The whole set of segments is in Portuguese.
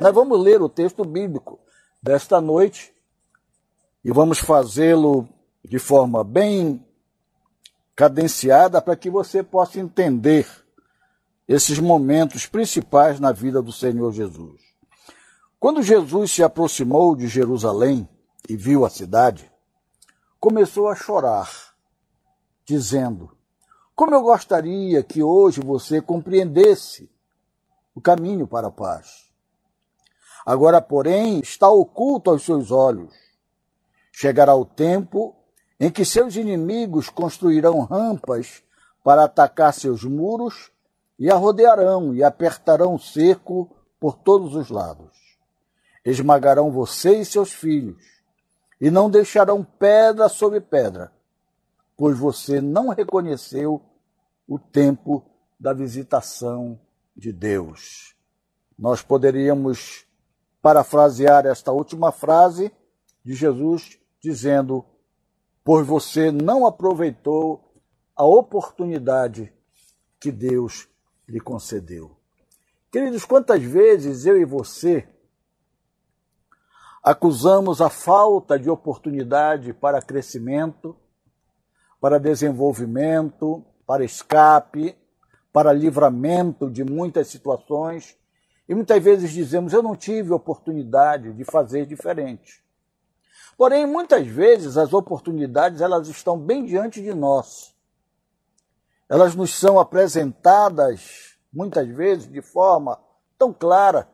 Nós vamos ler o texto bíblico desta noite e vamos fazê-lo de forma bem cadenciada para que você possa entender esses momentos principais na vida do Senhor Jesus. Quando Jesus se aproximou de Jerusalém e viu a cidade, começou a chorar, dizendo: Como eu gostaria que hoje você compreendesse o caminho para a paz. Agora, porém, está oculto aos seus olhos. Chegará o tempo em que seus inimigos construirão rampas para atacar seus muros e a rodearão e apertarão o cerco por todos os lados. Esmagarão você e seus filhos, e não deixarão pedra sobre pedra, pois você não reconheceu o tempo da visitação de Deus. Nós poderíamos parafrasear esta última frase de Jesus dizendo: Pois você não aproveitou a oportunidade que Deus lhe concedeu. Queridos, quantas vezes eu e você acusamos a falta de oportunidade para crescimento, para desenvolvimento, para escape, para livramento de muitas situações, e muitas vezes dizemos: Eu não tive oportunidade de fazer diferente. Porém, muitas vezes as oportunidades elas estão bem diante de nós. Elas nos são apresentadas muitas vezes de forma tão clara.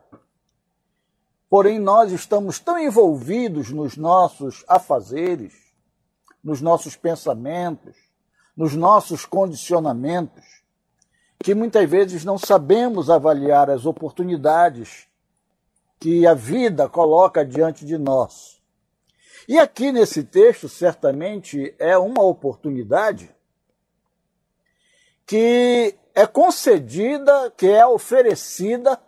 Porém, nós estamos tão envolvidos nos nossos afazeres, nos nossos pensamentos, nos nossos condicionamentos, que muitas vezes não sabemos avaliar as oportunidades que a vida coloca diante de nós e aqui nesse texto, certamente, é uma oportunidade que é concedida, que é oferecida,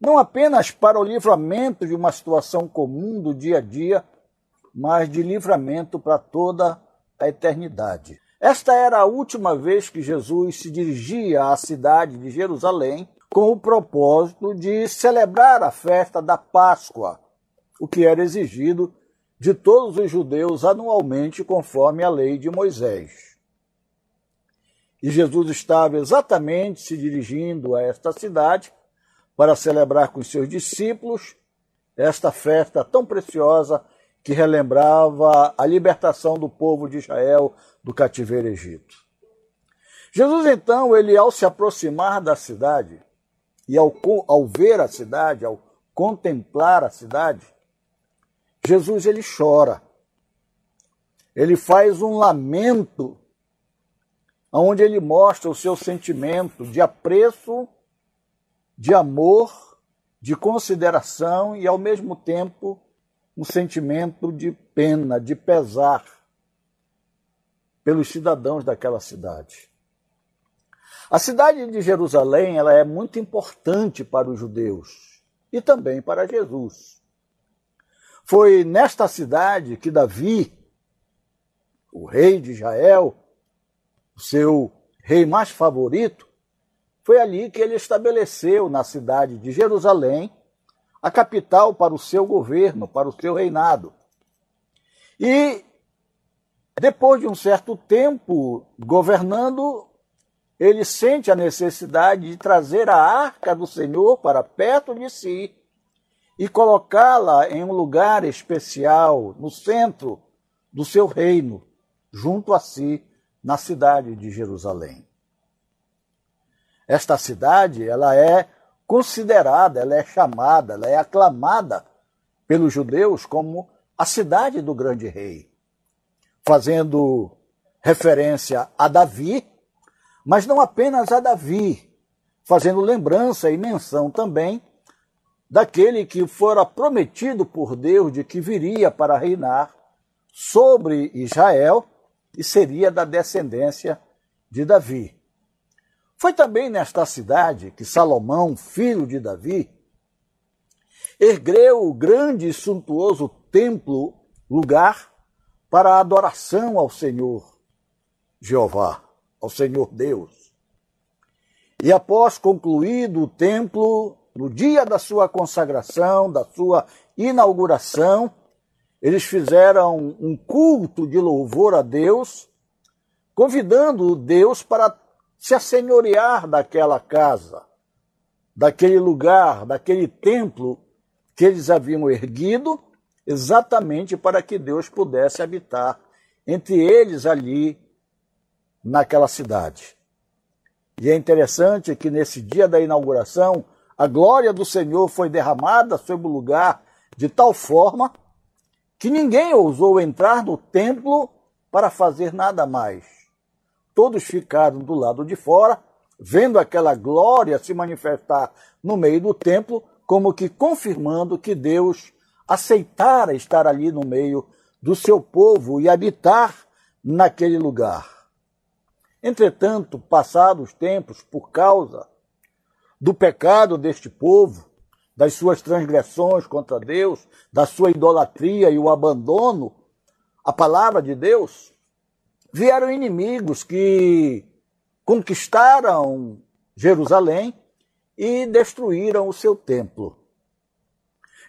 não apenas para o livramento de uma situação comum do dia a dia, mas de livramento para toda a eternidade. Esta era a última vez que Jesus se dirigia à cidade de Jerusalém com o propósito de celebrar a festa da Páscoa, o que era exigido de todos os judeus anualmente, conforme a lei de Moisés. E Jesus estava exatamente se dirigindo a esta cidade para celebrar com seus discípulos esta festa tão preciosa que relembrava a libertação do povo de Israel do cativeiro Egito. Jesus, então, ele ao se aproximar da cidade e ao, ao ver a cidade, ao contemplar a cidade, Jesus ele chora. Ele faz um lamento onde ele mostra o seu sentimento de apreço, de amor, de consideração e ao mesmo tempo um sentimento de pena, de pesar pelos cidadãos daquela cidade. A cidade de Jerusalém ela é muito importante para os judeus e também para Jesus. Foi nesta cidade que Davi, o rei de Israel, seu rei mais favorito, foi ali que ele estabeleceu na cidade de Jerusalém a capital para o seu governo, para o seu reinado. E depois de um certo tempo governando, ele sente a necessidade de trazer a arca do Senhor para perto de si e colocá-la em um lugar especial, no centro do seu reino, junto a si, na cidade de Jerusalém. Esta cidade, ela é considerada, ela é chamada, ela é aclamada pelos judeus como a cidade do grande rei, fazendo referência a Davi, mas não apenas a Davi, fazendo lembrança e menção também daquele que fora prometido por Deus de que viria para reinar sobre Israel e seria da descendência de Davi. Foi também nesta cidade que Salomão, filho de Davi, ergueu o grande e suntuoso templo, lugar para a adoração ao Senhor Jeová, ao Senhor Deus. E após concluído o templo, no dia da sua consagração, da sua inauguração, eles fizeram um culto de louvor a Deus, convidando Deus para se assenhorear daquela casa, daquele lugar, daquele templo que eles haviam erguido, exatamente para que Deus pudesse habitar entre eles ali naquela cidade. E é interessante que nesse dia da inauguração, a glória do Senhor foi derramada sobre o lugar de tal forma que ninguém ousou entrar no templo para fazer nada mais. Todos ficaram do lado de fora, vendo aquela glória se manifestar no meio do templo, como que confirmando que Deus aceitara estar ali no meio do seu povo e habitar naquele lugar. Entretanto, passados os tempos, por causa do pecado deste povo, das suas transgressões contra Deus, da sua idolatria e o abandono à palavra de Deus, vieram inimigos que conquistaram Jerusalém e destruíram o seu templo.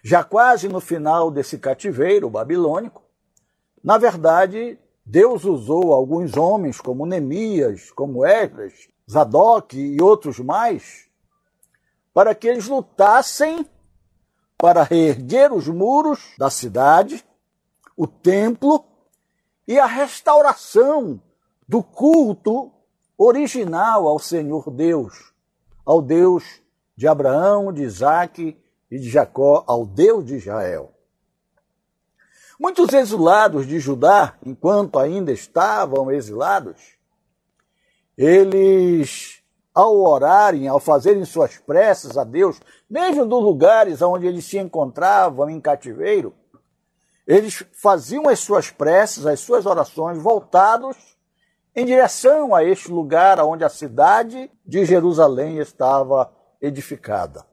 Já quase no final desse cativeiro babilônico, na verdade, Deus usou alguns homens como Neemias, como Esdras, Zadok e outros mais, para que eles lutassem para reerguer os muros da cidade, o templo e a restauração do culto original ao Senhor Deus, ao Deus de Abraão, de Isaac e de Jacó, ao Deus de Israel. Muitos exilados de Judá, enquanto ainda estavam exilados, eles ao orarem, ao fazerem suas preces a Deus, mesmo dos lugares onde eles se encontravam em cativeiro, eles faziam as suas preces, as suas orações voltados em direção a este lugar onde a cidade de Jerusalém estava edificada.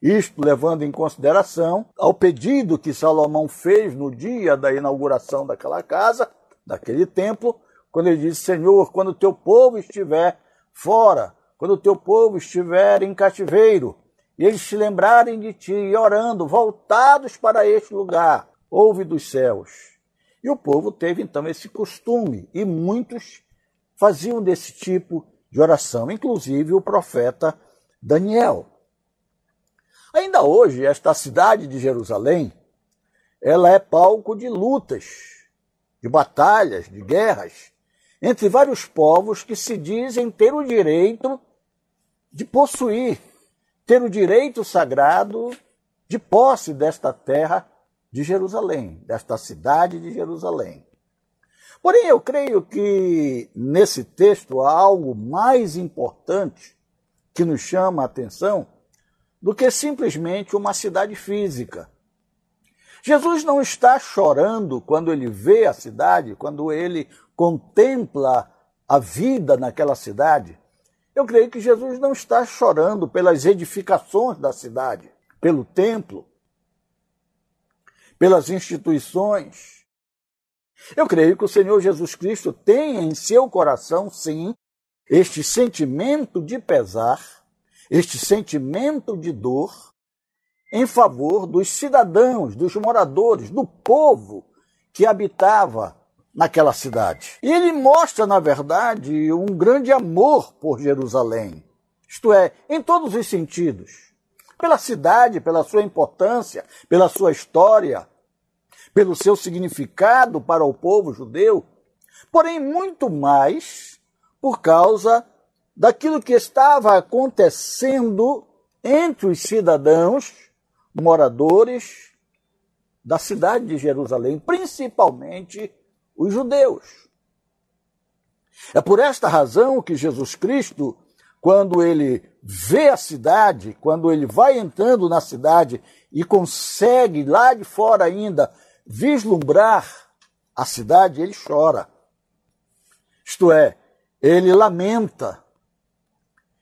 Isto levando em consideração ao pedido que Salomão fez no dia da inauguração daquela casa, daquele templo, quando ele disse: Senhor, quando o teu povo estiver fora quando o teu povo estiver em cativeiro, e eles se lembrarem de ti, e orando, voltados para este lugar, ouve dos céus. E o povo teve então esse costume, e muitos faziam desse tipo de oração, inclusive o profeta Daniel. Ainda hoje, esta cidade de Jerusalém, ela é palco de lutas, de batalhas, de guerras, entre vários povos que se dizem ter o direito de possuir, ter o direito sagrado de posse desta terra de Jerusalém, desta cidade de Jerusalém. Porém, eu creio que nesse texto há algo mais importante que nos chama a atenção do que simplesmente uma cidade física. Jesus não está chorando quando ele vê a cidade, quando ele contempla a vida naquela cidade, eu creio que Jesus não está chorando pelas edificações da cidade, pelo templo, pelas instituições. Eu creio que o Senhor Jesus Cristo tem em seu coração, sim, este sentimento de pesar, este sentimento de dor em favor dos cidadãos, dos moradores, do povo que habitava naquela cidade. E ele mostra, na verdade, um grande amor por Jerusalém, isto é, em todos os sentidos. Pela cidade, pela sua importância, pela sua história, pelo seu significado para o povo judeu, porém muito mais por causa daquilo que estava acontecendo entre os cidadãos, moradores da cidade de Jerusalém, principalmente os judeus. É por esta razão que Jesus Cristo, quando ele vê a cidade, quando ele vai entrando na cidade e consegue lá de fora ainda vislumbrar a cidade, ele chora. Isto é, ele lamenta.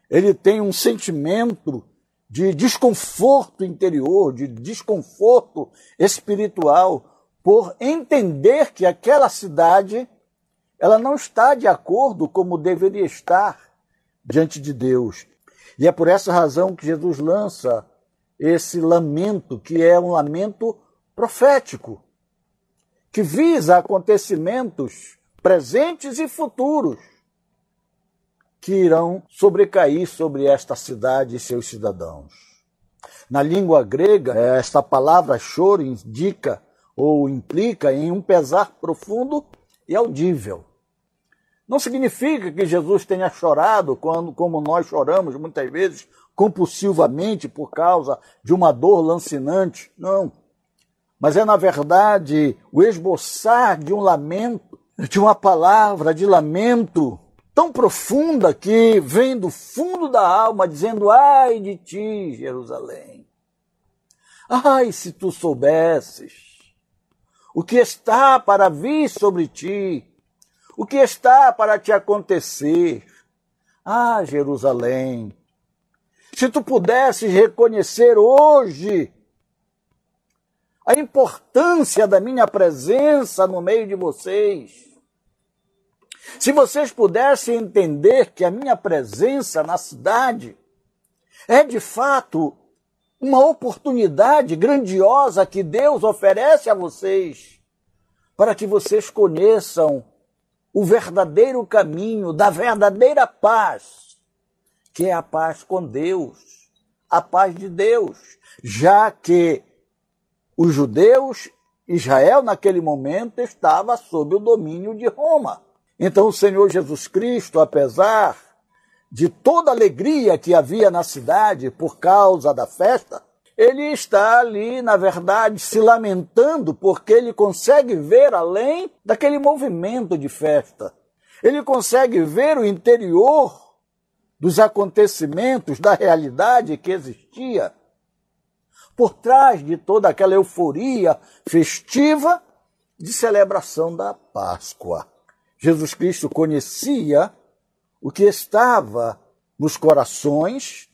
Ele tem um sentimento de desconforto interior, de desconforto espiritual, por entender que aquela cidade ela não está de acordo como deveria estar diante de Deus. E é por essa razão que Jesus lança esse lamento, que é um lamento profético, que visa acontecimentos presentes e futuros que irão sobrecair sobre esta cidade e seus cidadãos. Na língua grega, esta palavra choro indica ou implica em um pesar profundo e audível. Não significa que Jesus tenha chorado quando, como nós choramos muitas vezes compulsivamente por causa de uma dor lancinante. Não. Mas é, na verdade, o esboçar de um lamento, de uma palavra de lamento tão profunda que vem do fundo da alma dizendo: Ai de ti, Jerusalém. Ai, se tu soubesses o que está para vir sobre ti, o que está para te acontecer. Ah, Jerusalém, se tu pudesses reconhecer hoje a importância da minha presença no meio de vocês, se vocês pudessem entender que a minha presença na cidade é de fato uma oportunidade grandiosa que Deus oferece a vocês para que vocês conheçam o verdadeiro caminho da verdadeira paz, que é a paz com Deus, a paz de Deus, já que os judeus, Israel naquele momento estava sob o domínio de Roma. Então o Senhor Jesus Cristo, apesar de toda a alegria que havia na cidade por causa da festa, ele está ali, na verdade, se lamentando porque ele consegue ver além daquele movimento de festa. Ele consegue ver o interior dos acontecimentos, da realidade que existia. Por trás de toda aquela euforia festiva de celebração da Páscoa. Jesus Cristo conhecia o que estava nos corações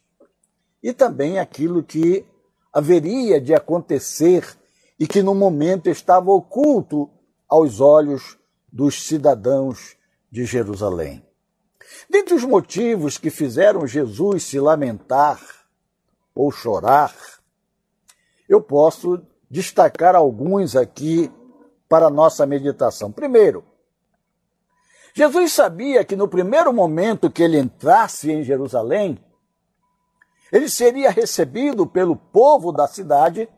e também aquilo que haveria de acontecer e que no momento estava oculto aos olhos dos cidadãos de Jerusalém. Dentre os motivos que fizeram Jesus se lamentar ou chorar, eu posso destacar alguns aqui para nossa meditação. Primeiro, Jesus sabia que no primeiro momento que ele entrasse em Jerusalém, ele seria recebido pelo povo da cidade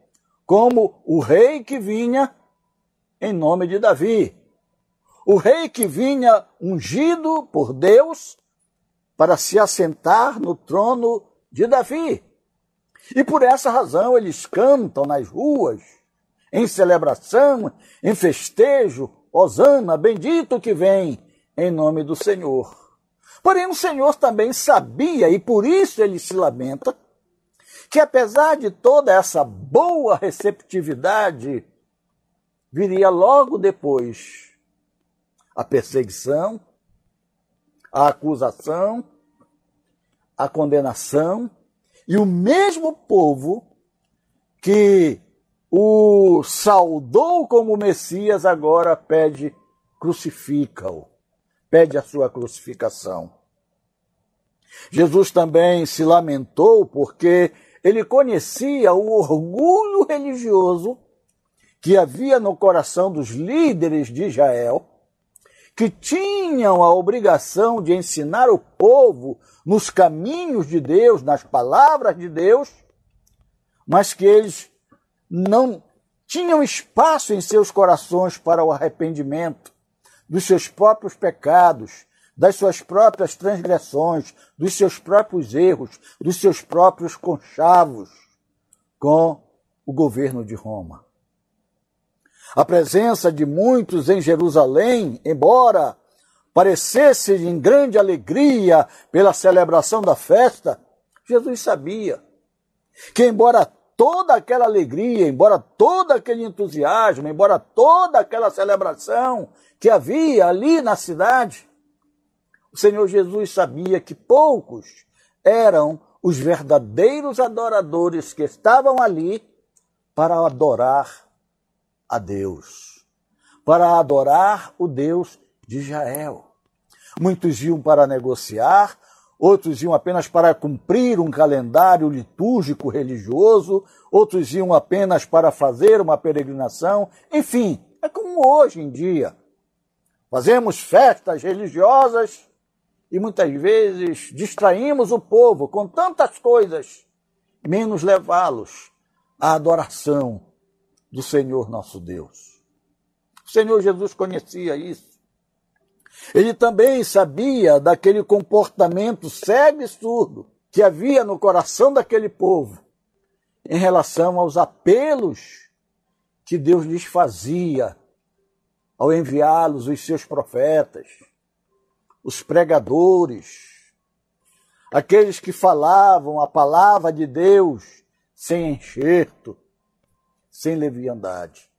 como o rei que vinha em nome de Davi. O rei que vinha ungido por Deus para se assentar no trono de Davi. E por essa razão eles cantam nas ruas, em celebração, em festejo, Osana, bendito que vem em nome do Senhor. Porém, o Senhor também sabia, e por isso ele se lamenta, que apesar de toda essa boa receptividade, viria logo depois a perseguição, a acusação, a condenação, e o mesmo povo que o saudou como Messias agora pede crucifica-o pede a sua crucificação. Jesus também se lamentou porque ele conhecia o orgulho religioso que havia no coração dos líderes de Israel, que tinham a obrigação de ensinar o povo nos caminhos de Deus, nas palavras de Deus, mas que eles não tinham espaço em seus corações para o arrependimento dos seus próprios pecados, das suas próprias transgressões, dos seus próprios erros, dos seus próprios conchavos com o governo de Roma. A presença de muitos em Jerusalém, embora parecesse em grande alegria pela celebração da festa, Jesus sabia que, embora toda aquela alegria, embora todo aquele entusiasmo, embora toda aquela celebração que havia ali na cidade, o Senhor Jesus sabia que poucos eram os verdadeiros adoradores que estavam ali para adorar a Deus, para adorar o Deus de Israel. Muitos iam para negociar, outros iam apenas para cumprir um calendário litúrgico religioso, outros iam apenas para fazer uma peregrinação, enfim, é como hoje em dia. Fazemos festas religiosas e muitas vezes distraímos o povo com tantas coisas, menos levá-los à adoração do Senhor nosso Deus. O Senhor Jesus conhecia isso. Ele também sabia daquele comportamento cego e surdo que havia no coração daquele povo em relação aos apelos que Deus lhes fazia ao enviá-los os seus profetas, os pregadores, aqueles que falavam a palavra de Deus sem enxerto, sem leviandade.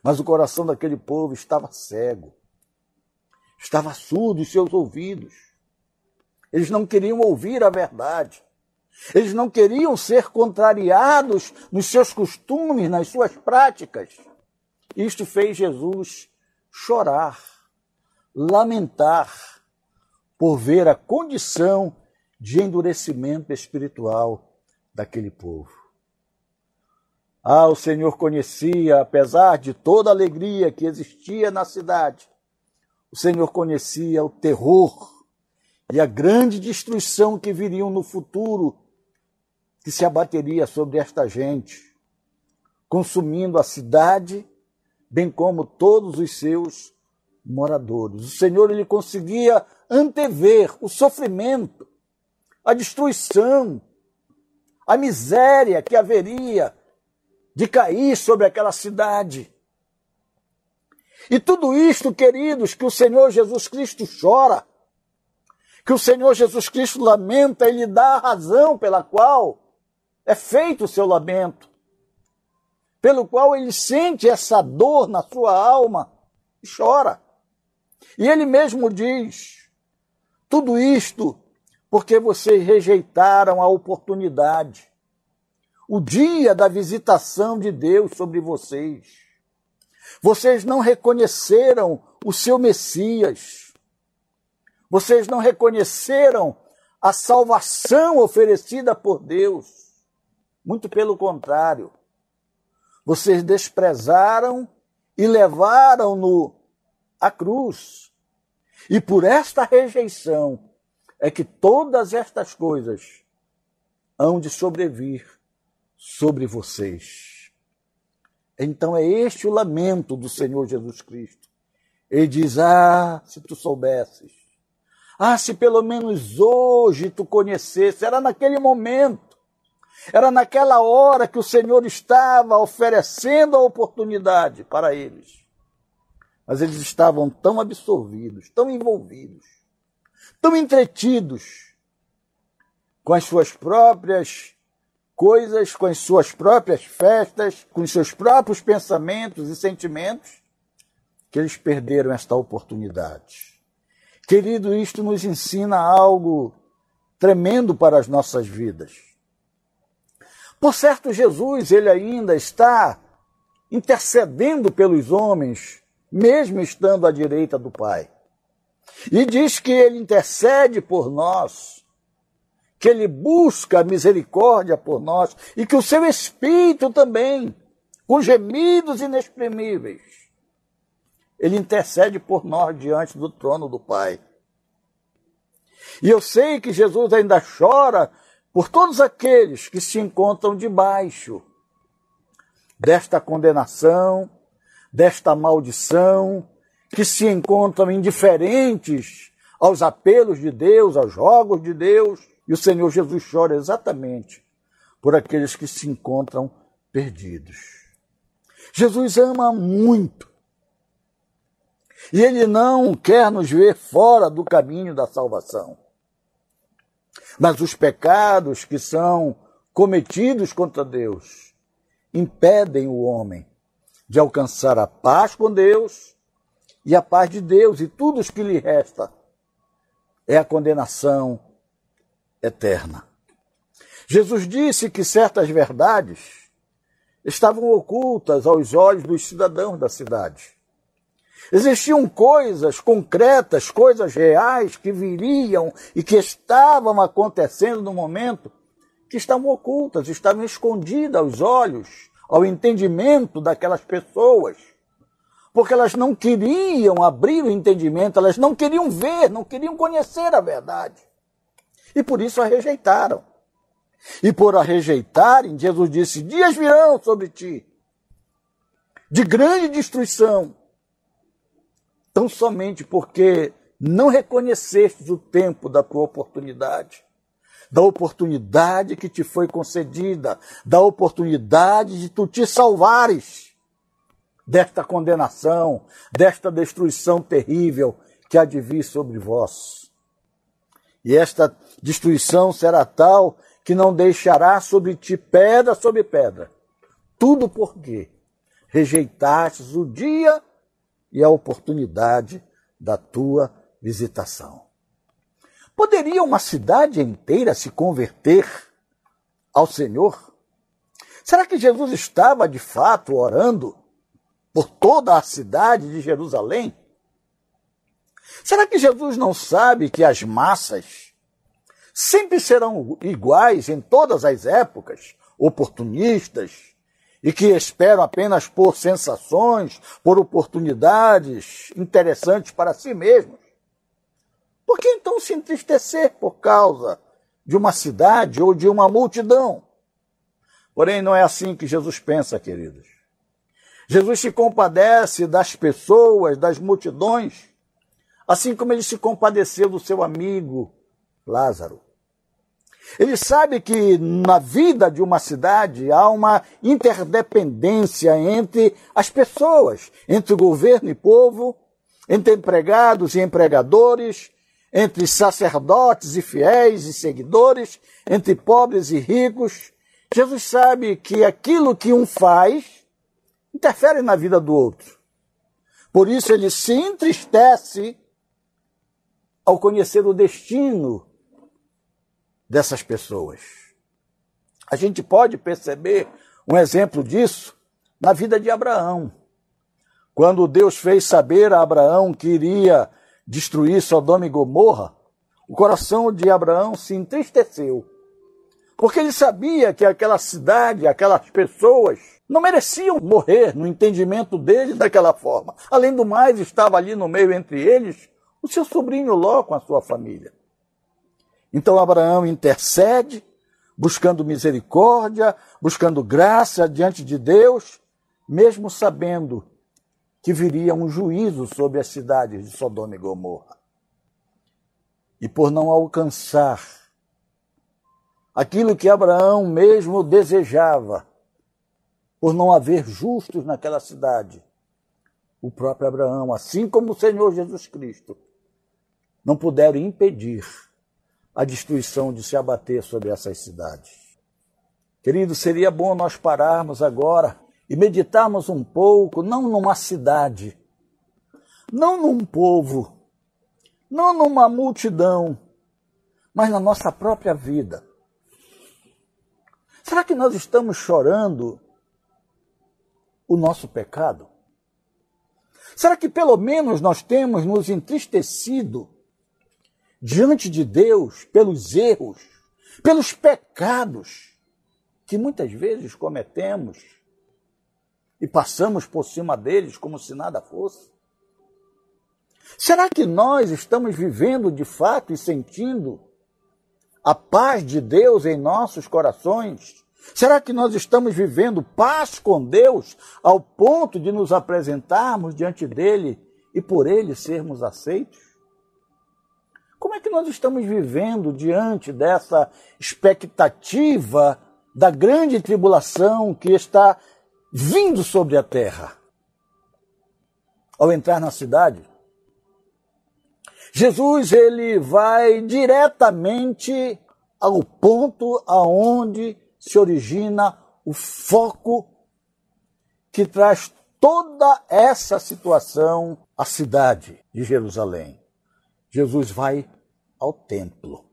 Mas o coração daquele povo estava cego, estava surdo em seus ouvidos. Eles não queriam ouvir a verdade. Eles não queriam ser contrariados nos seus costumes, nas suas práticas. Isto fez Jesus chorar, lamentar por ver a condição de endurecimento espiritual daquele povo. Ah, o Senhor conhecia, apesar de toda a alegria que existia na cidade, o Senhor conhecia o terror e a grande destruição que viriam no futuro, que se abateria sobre esta gente, consumindo a cidade bem como todos os seus moradores. O Senhor ele conseguia antever o sofrimento, a destruição, a miséria que haveria de cair sobre aquela cidade. E tudo isto, queridos, que o Senhor Jesus Cristo chora, que o Senhor Jesus Cristo lamenta, ele dá a razão pela qual é feito o seu lamento pelo qual ele sente essa dor na sua alma e chora. E ele mesmo diz: tudo isto porque vocês rejeitaram a oportunidade, o dia da visitação de Deus sobre vocês. Vocês não reconheceram o seu Messias. Vocês não reconheceram a salvação oferecida por Deus. Muito pelo contrário. Vocês desprezaram e levaram-no à cruz. E por esta rejeição é que todas estas coisas hão de sobrevir sobre vocês. Então é este o lamento do Senhor Jesus Cristo. Ele diz: Ah, se tu soubesses. Ah, se pelo menos hoje tu conhecesse. Era naquele momento. Era naquela hora que o Senhor estava oferecendo a oportunidade para eles. Mas eles estavam tão absorvidos, tão envolvidos, tão entretidos com as suas próprias coisas, com as suas próprias festas, com os seus próprios pensamentos e sentimentos, que eles perderam esta oportunidade. Querido, isto nos ensina algo tremendo para as nossas vidas. Por certo, Jesus, ele ainda está intercedendo pelos homens, mesmo estando à direita do Pai. E diz que ele intercede por nós, que ele busca misericórdia por nós e que o seu Espírito também, com gemidos inexprimíveis, ele intercede por nós diante do trono do Pai. E eu sei que Jesus ainda chora por todos aqueles que se encontram debaixo desta condenação, desta maldição, que se encontram indiferentes aos apelos de Deus, aos jogos de Deus, e o Senhor Jesus chora exatamente por aqueles que se encontram perdidos. Jesus ama muito. E ele não quer nos ver fora do caminho da salvação. Mas os pecados que são cometidos contra Deus impedem o homem de alcançar a paz com Deus e a paz de Deus, e tudo o que lhe resta é a condenação eterna. Jesus disse que certas verdades estavam ocultas aos olhos dos cidadãos da cidade. Existiam coisas concretas, coisas reais que viriam e que estavam acontecendo no momento que estavam ocultas, estavam escondidas aos olhos, ao entendimento daquelas pessoas. Porque elas não queriam abrir o entendimento, elas não queriam ver, não queriam conhecer a verdade. E por isso a rejeitaram. E por a rejeitarem, Jesus disse: Dias virão sobre ti, de grande destruição, tão somente porque não reconhecestes o tempo da tua oportunidade, da oportunidade que te foi concedida, da oportunidade de tu te salvares desta condenação, desta destruição terrível que há de vir sobre vós. E esta destruição será tal que não deixará sobre ti pedra sobre pedra. Tudo porque rejeitastes o dia e a oportunidade da tua visitação. Poderia uma cidade inteira se converter ao Senhor? Será que Jesus estava de fato orando por toda a cidade de Jerusalém? Será que Jesus não sabe que as massas sempre serão iguais em todas as épocas, oportunistas, e que esperam apenas por sensações, por oportunidades interessantes para si mesmos. Por que então se entristecer por causa de uma cidade ou de uma multidão? Porém, não é assim que Jesus pensa, queridos. Jesus se compadece das pessoas, das multidões, assim como ele se compadeceu do seu amigo Lázaro. Ele sabe que na vida de uma cidade há uma interdependência entre as pessoas, entre governo e povo, entre empregados e empregadores, entre sacerdotes e fiéis e seguidores, entre pobres e ricos. Jesus sabe que aquilo que um faz interfere na vida do outro. Por isso ele se entristece ao conhecer o destino dessas pessoas. A gente pode perceber um exemplo disso na vida de Abraão. Quando Deus fez saber a Abraão que iria destruir Sodoma e Gomorra, o coração de Abraão se entristeceu. Porque ele sabia que aquela cidade, aquelas pessoas, não mereciam morrer no entendimento dele daquela forma. Além do mais, estava ali no meio entre eles o seu sobrinho Ló com a sua família. Então Abraão intercede, buscando misericórdia, buscando graça diante de Deus, mesmo sabendo que viria um juízo sobre as cidades de Sodoma e Gomorra. E por não alcançar aquilo que Abraão mesmo desejava, por não haver justos naquela cidade, o próprio Abraão, assim como o Senhor Jesus Cristo, não puderam impedir a destruição de se abater sobre essas cidades. Querido, seria bom nós pararmos agora e meditarmos um pouco, não numa cidade, não num povo, não numa multidão, mas na nossa própria vida. Será que nós estamos chorando o nosso pecado? Será que pelo menos nós temos nos entristecido diante de Deus pelos erros, pelos pecados que muitas vezes cometemos e passamos por cima deles como se nada fosse? Será que nós estamos vivendo de fato e sentindo a paz de Deus em nossos corações? Será que nós estamos vivendo paz com Deus ao ponto de nos apresentarmos diante dele e por ele sermos aceitos? Como é que nós estamos vivendo diante dessa expectativa da grande tribulação que está vindo sobre a terra? Ao entrar na cidade, Jesus ele vai diretamente ao ponto aonde se origina o foco que traz toda essa situação à cidade de Jerusalém. Jesus vai ao templo.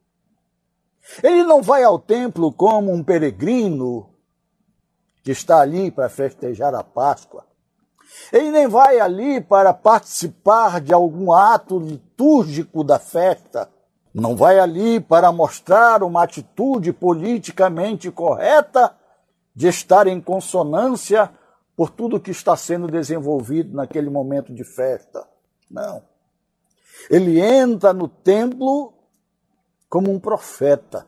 Ele não vai ao templo como um peregrino que está ali para festejar a Páscoa. Ele nem vai ali para participar de algum ato litúrgico da festa. Não vai ali para mostrar uma atitude politicamente correta de estar em consonância por tudo que está sendo desenvolvido naquele momento de festa. Não. Ele entra no templo como um profeta,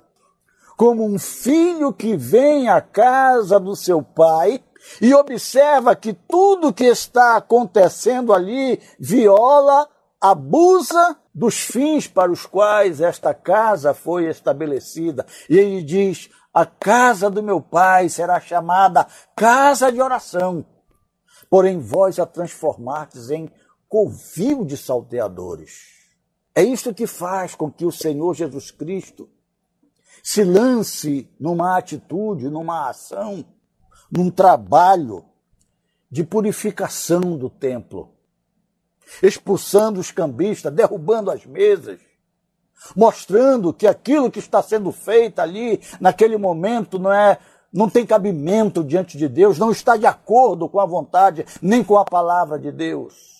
como um filho que vem à casa do seu pai e observa que tudo que está acontecendo ali viola, abusa dos fins para os quais esta casa foi estabelecida. E ele diz: a casa do meu pai será chamada casa de oração, porém vós a transformastes em covil de salteadores. É isto que faz com que o Senhor Jesus Cristo se lance numa atitude, numa ação num trabalho de purificação do templo, expulsando os cambistas, derrubando as mesas, mostrando que aquilo que está sendo feito ali, naquele momento, não é não tem cabimento diante de Deus, não está de acordo com a vontade nem com a palavra de Deus.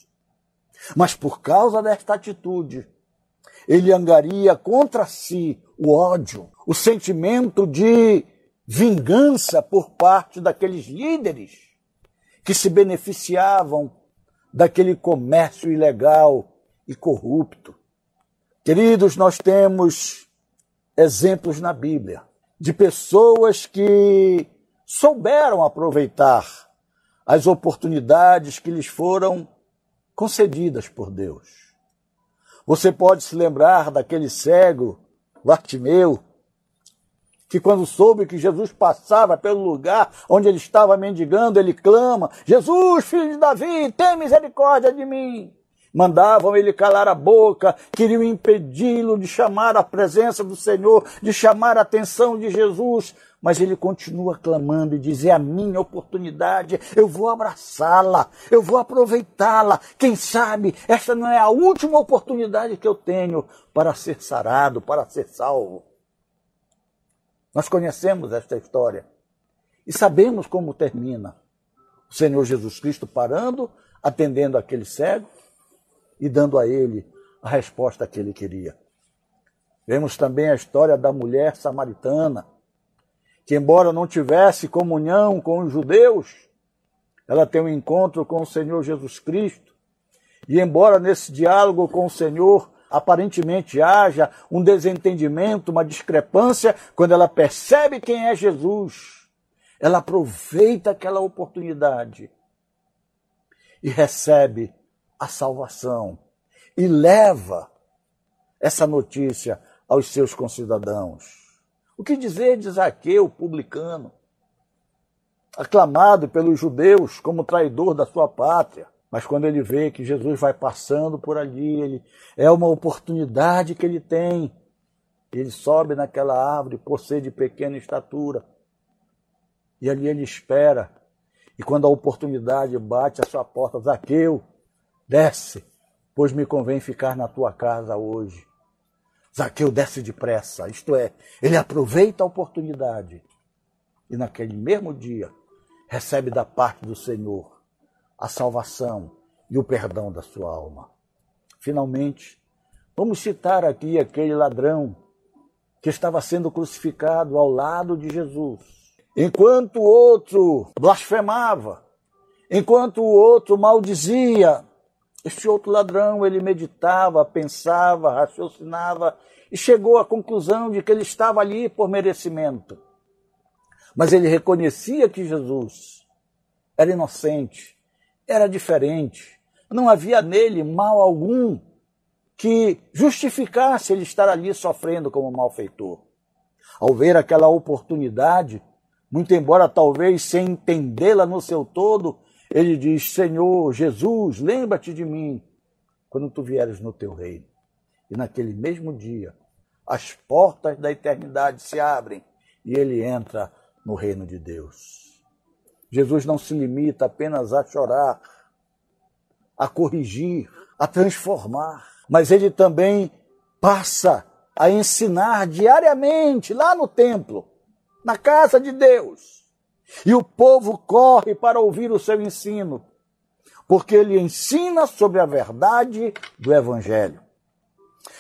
Mas por causa desta atitude, ele angaria contra si o ódio, o sentimento de vingança por parte daqueles líderes que se beneficiavam daquele comércio ilegal e corrupto. Queridos, nós temos exemplos na Bíblia de pessoas que souberam aproveitar as oportunidades que lhes foram concedidas por Deus. Você pode se lembrar daquele cego, Bartimeu, que quando soube que Jesus passava pelo lugar onde ele estava mendigando, ele clama: Jesus, filho de Davi, tem misericórdia de mim. Mandavam ele calar a boca, queriam impedi-lo de chamar a presença do Senhor, de chamar a atenção de Jesus, mas ele continua clamando e diz: É a minha oportunidade, eu vou abraçá-la, eu vou aproveitá-la. Quem sabe esta não é a última oportunidade que eu tenho para ser sarado, para ser salvo. Nós conhecemos esta história e sabemos como termina. O Senhor Jesus Cristo parando, atendendo aquele cego e dando a ele a resposta que ele queria. Vemos também a história da mulher samaritana, que, embora não tivesse comunhão com os judeus, ela tem um encontro com o Senhor Jesus Cristo. E, embora nesse diálogo com o Senhor aparentemente haja um desentendimento, uma discrepância, quando ela percebe quem é Jesus, ela aproveita aquela oportunidade e recebe a salvação e leva essa notícia aos seus concidadãos. O que dizer de Zaqueu, publicano, aclamado pelos judeus como traidor da sua pátria? Mas quando ele vê que Jesus vai passando por ali, ele é uma oportunidade que ele tem. Ele sobe naquela árvore por ser de pequena estatura. E ali ele espera. E quando a oportunidade bate à sua porta, Zaqueu, desce, pois me convém ficar na tua casa hoje. Zaqueu desce depressa, isto é, ele aproveita a oportunidade e naquele mesmo dia recebe da parte do Senhor a salvação e o perdão da sua alma. Finalmente, vamos citar aqui aquele ladrão que estava sendo crucificado ao lado de Jesus. Enquanto o outro blasfemava, enquanto o outro maldizia, este outro ladrão, ele meditava, pensava, raciocinava e chegou à conclusão de que ele estava ali por merecimento. Mas ele reconhecia que Jesus era inocente, era diferente. Não havia nele mal algum que justificasse ele estar ali sofrendo como malfeitor. Ao ver aquela oportunidade, muito embora talvez sem entendê-la no seu todo, ele diz: Senhor Jesus, lembra-te de mim quando tu vieres no teu reino. E naquele mesmo dia, as portas da eternidade se abrem e ele entra no reino de Deus. Jesus não se limita apenas a chorar, a corrigir, a transformar, mas ele também passa a ensinar diariamente lá no templo, na casa de Deus. E o povo corre para ouvir o seu ensino. porque ele ensina sobre a verdade do Evangelho.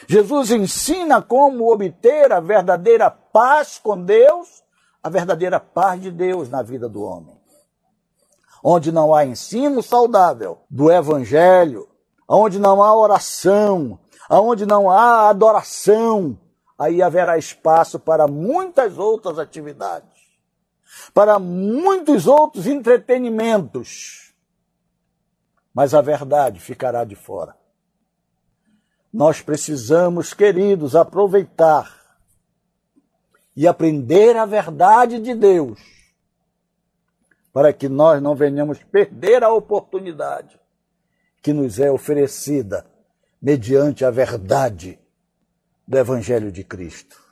Jesus ensina como obter a verdadeira paz com Deus, a verdadeira paz de Deus na vida do homem. Onde não há ensino saudável do Evangelho, onde não há oração, onde não há adoração, aí haverá espaço para muitas outras atividades, para muitos outros entretenimentos. Mas a verdade ficará de fora. Nós precisamos, queridos, aproveitar e aprender a verdade de Deus, para que nós não venhamos perder a oportunidade que nos é oferecida mediante a verdade do Evangelho de Cristo.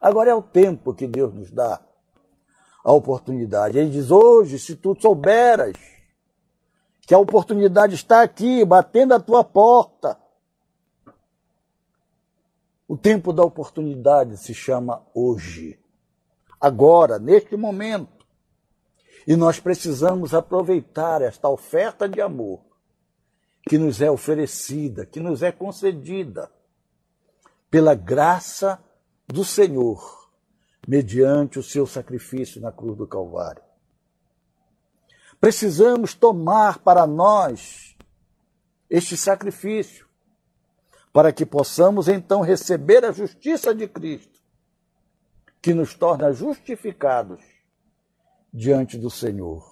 Agora é o tempo que Deus nos dá a oportunidade. Ele diz: hoje, se tu souberas que a oportunidade está aqui, batendo a tua porta. O tempo da oportunidade se chama hoje, agora, neste momento. E nós precisamos aproveitar esta oferta de amor que nos é oferecida, que nos é concedida pela graça do Senhor, mediante o seu sacrifício na cruz do Calvário. Precisamos tomar para nós este sacrifício, para que possamos então receber a justiça de Cristo, que nos torna justificados diante do Senhor.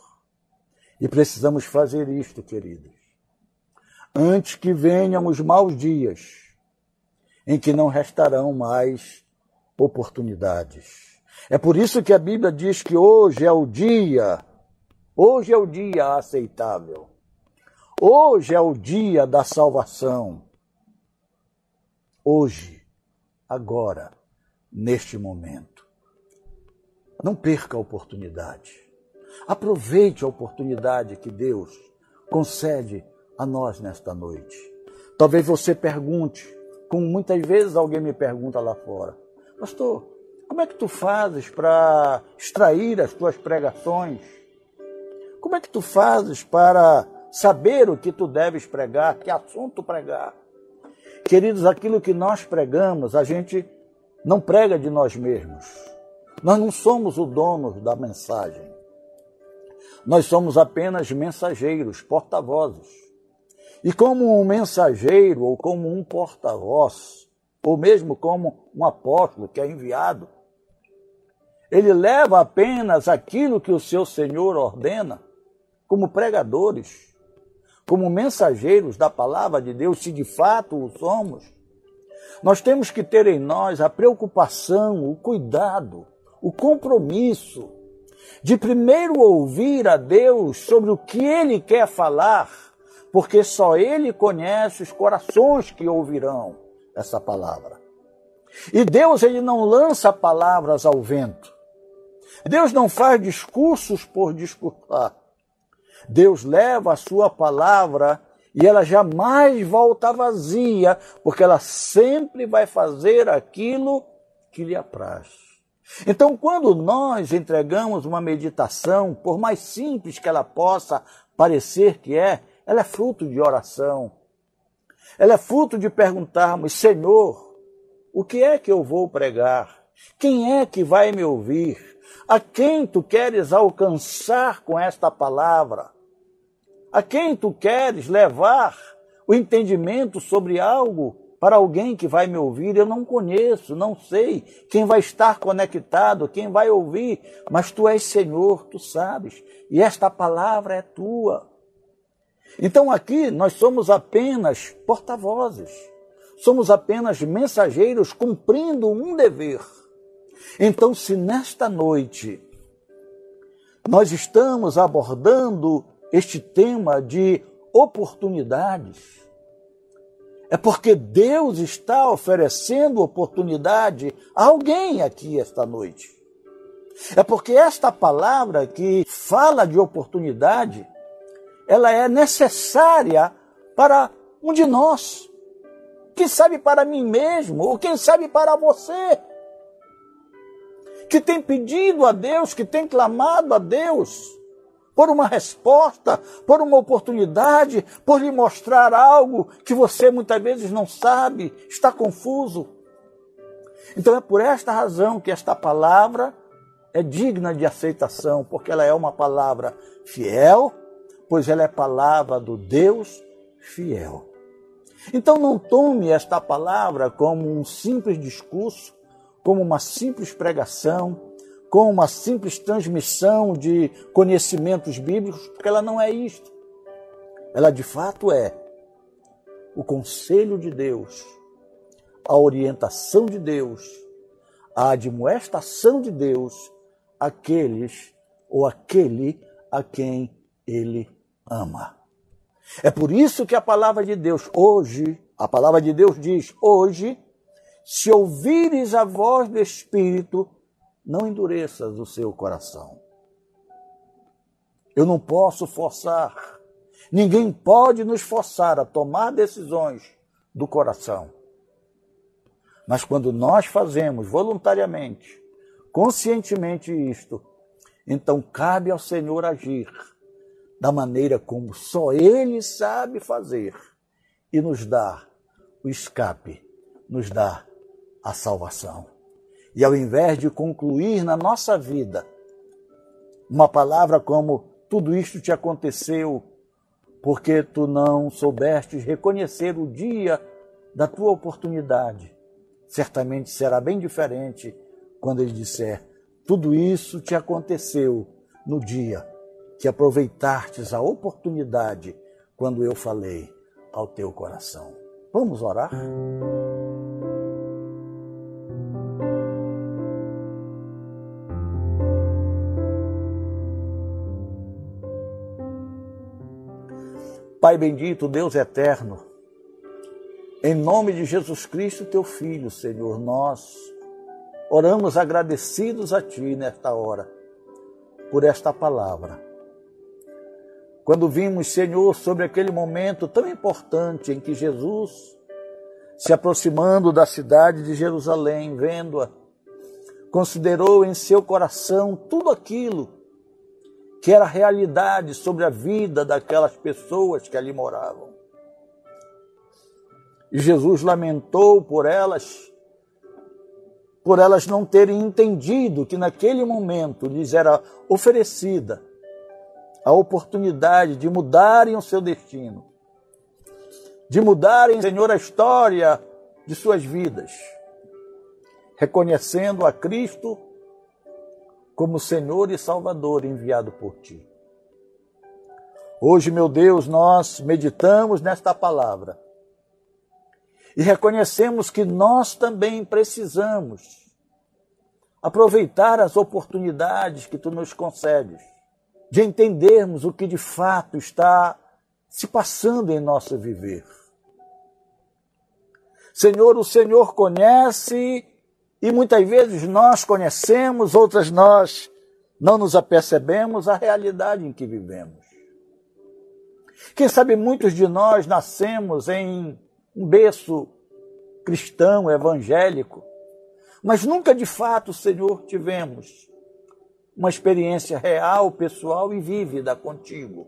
E precisamos fazer isto, queridos, antes que venham os maus dias em que não restarão mais oportunidades. É por isso que a Bíblia diz que hoje é o dia, hoje é o dia aceitável. Hoje é o dia da salvação. Hoje, agora, neste momento. Não perca a oportunidade. Aproveite a oportunidade que Deus concede a nós nesta noite. Talvez você pergunte: como muitas vezes alguém me pergunta lá fora, pastor, como é que tu fazes para extrair as tuas pregações? Como é que tu fazes para saber o que tu deves pregar, que assunto pregar? Queridos, aquilo que nós pregamos, a gente não prega de nós mesmos. Nós não somos o dono da mensagem. Nós somos apenas mensageiros, porta-vozes. E como um mensageiro ou como um porta-voz, ou mesmo como um apóstolo que é enviado, ele leva apenas aquilo que o seu Senhor ordena, como pregadores, como mensageiros da palavra de Deus, se de fato o somos. Nós temos que ter em nós a preocupação, o cuidado, o compromisso de primeiro ouvir a Deus sobre o que Ele quer falar porque só Ele conhece os corações que ouvirão essa palavra. E Deus, Ele não lança palavras ao vento. Deus não faz discursos por discursar. Deus leva a sua palavra e ela jamais volta vazia, porque ela sempre vai fazer aquilo que lhe apraz. Então, quando nós entregamos uma meditação, por mais simples que ela possa parecer que é, ela é fruto de oração. Ela é fruto de perguntarmos, Senhor, o que é que eu vou pregar? Quem é que vai me ouvir? A quem tu queres alcançar com esta palavra? A quem tu queres levar o entendimento sobre algo para alguém que vai me ouvir? Eu não conheço, não sei quem vai estar conectado, quem vai ouvir, mas tu és Senhor, tu sabes, e esta palavra é tua. Então aqui nós somos apenas porta-vozes, somos apenas mensageiros cumprindo um dever. Então, se nesta noite nós estamos abordando este tema de oportunidades, é porque Deus está oferecendo oportunidade a alguém aqui esta noite. É porque esta palavra que fala de oportunidade ela é necessária para um de nós. Quem sabe para mim mesmo, ou quem sabe para você. Que tem pedido a Deus, que tem clamado a Deus por uma resposta, por uma oportunidade, por lhe mostrar algo que você muitas vezes não sabe, está confuso. Então é por esta razão que esta palavra é digna de aceitação, porque ela é uma palavra fiel, pois ela é palavra do Deus fiel. Então não tome esta palavra como um simples discurso, como uma simples pregação, como uma simples transmissão de conhecimentos bíblicos, porque ela não é isto. Ela de fato é o conselho de Deus, a orientação de Deus, a admoestação de Deus àqueles ou aquele a quem ele ama. É por isso que a palavra de Deus hoje, a palavra de Deus diz: hoje, se ouvires a voz do Espírito, não endureças o seu coração. Eu não posso forçar, ninguém pode nos forçar a tomar decisões do coração. Mas quando nós fazemos voluntariamente, conscientemente isto, então cabe ao Senhor agir da maneira como só Ele sabe fazer e nos dá o escape, nos dá a salvação. E ao invés de concluir na nossa vida uma palavra como tudo isto te aconteceu porque tu não soubestes reconhecer o dia da tua oportunidade, certamente será bem diferente quando ele disser: tudo isso te aconteceu no dia que aproveitastes a oportunidade quando eu falei ao teu coração. Vamos orar? Pai bendito, Deus eterno, em nome de Jesus Cristo, teu Filho, Senhor, nós oramos agradecidos a Ti nesta hora por esta palavra quando vimos, Senhor, sobre aquele momento tão importante em que Jesus, se aproximando da cidade de Jerusalém, vendo-a, considerou em seu coração tudo aquilo que era realidade sobre a vida daquelas pessoas que ali moravam. E Jesus lamentou por elas, por elas não terem entendido que naquele momento lhes era oferecida a oportunidade de mudarem o seu destino, de mudarem, Senhor, a história de suas vidas, reconhecendo a Cristo como Senhor e Salvador enviado por ti. Hoje, meu Deus, nós meditamos nesta palavra e reconhecemos que nós também precisamos aproveitar as oportunidades que tu nos concedes de entendermos o que de fato está se passando em nosso viver. Senhor, o Senhor conhece e muitas vezes nós conhecemos, outras nós não nos apercebemos a realidade em que vivemos. Quem sabe muitos de nós nascemos em um berço cristão, evangélico, mas nunca de fato, Senhor, tivemos uma experiência real, pessoal e vívida contigo.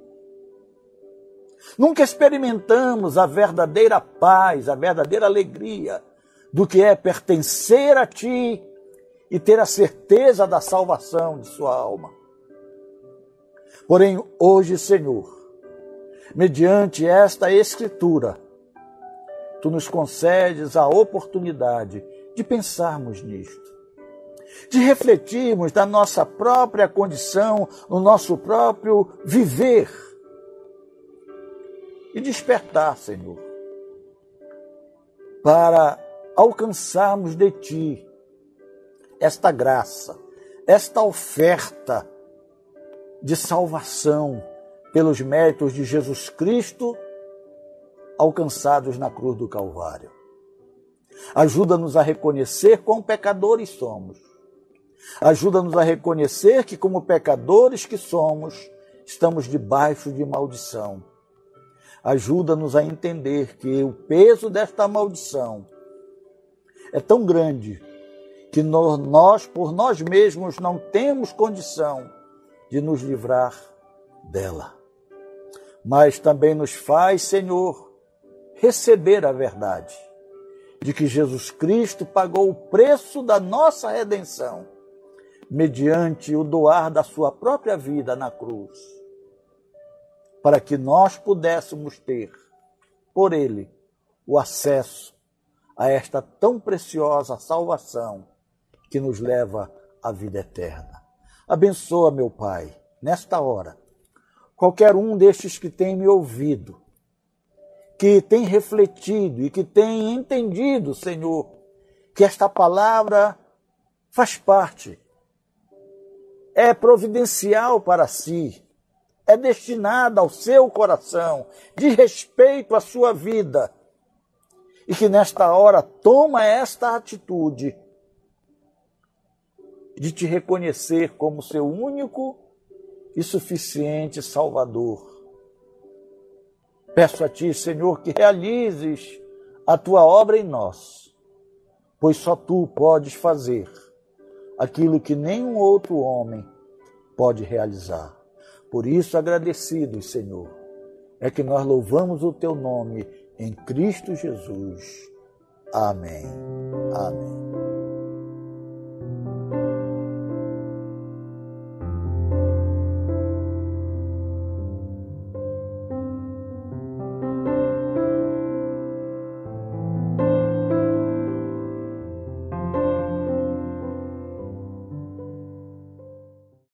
Nunca experimentamos a verdadeira paz, a verdadeira alegria do que é pertencer a Ti e ter a certeza da salvação de sua alma. Porém, hoje, Senhor, mediante esta Escritura, Tu nos concedes a oportunidade de pensarmos nisto de refletirmos da nossa própria condição, no nosso próprio viver e despertar, Senhor, para alcançarmos de Ti esta graça, esta oferta de salvação pelos méritos de Jesus Cristo alcançados na cruz do Calvário. Ajuda-nos a reconhecer quão pecadores somos Ajuda-nos a reconhecer que, como pecadores que somos, estamos debaixo de maldição. Ajuda-nos a entender que o peso desta maldição é tão grande que nós, por nós mesmos, não temos condição de nos livrar dela. Mas também nos faz, Senhor, receber a verdade de que Jesus Cristo pagou o preço da nossa redenção mediante o doar da sua própria vida na cruz, para que nós pudéssemos ter, por ele, o acesso a esta tão preciosa salvação que nos leva à vida eterna. Abençoa, meu Pai, nesta hora, qualquer um destes que tem me ouvido, que tem refletido e que tem entendido, Senhor, que esta palavra faz parte, é providencial para si, é destinada ao seu coração, de respeito à sua vida e que nesta hora toma esta atitude de te reconhecer como seu único e suficiente Salvador. Peço a Ti, Senhor, que realizes a Tua obra em nós, pois só Tu podes fazer aquilo que nenhum outro homem pode realizar. Por isso, agradecidos, Senhor, é que nós louvamos o Teu nome em Cristo Jesus. Amém. Amém.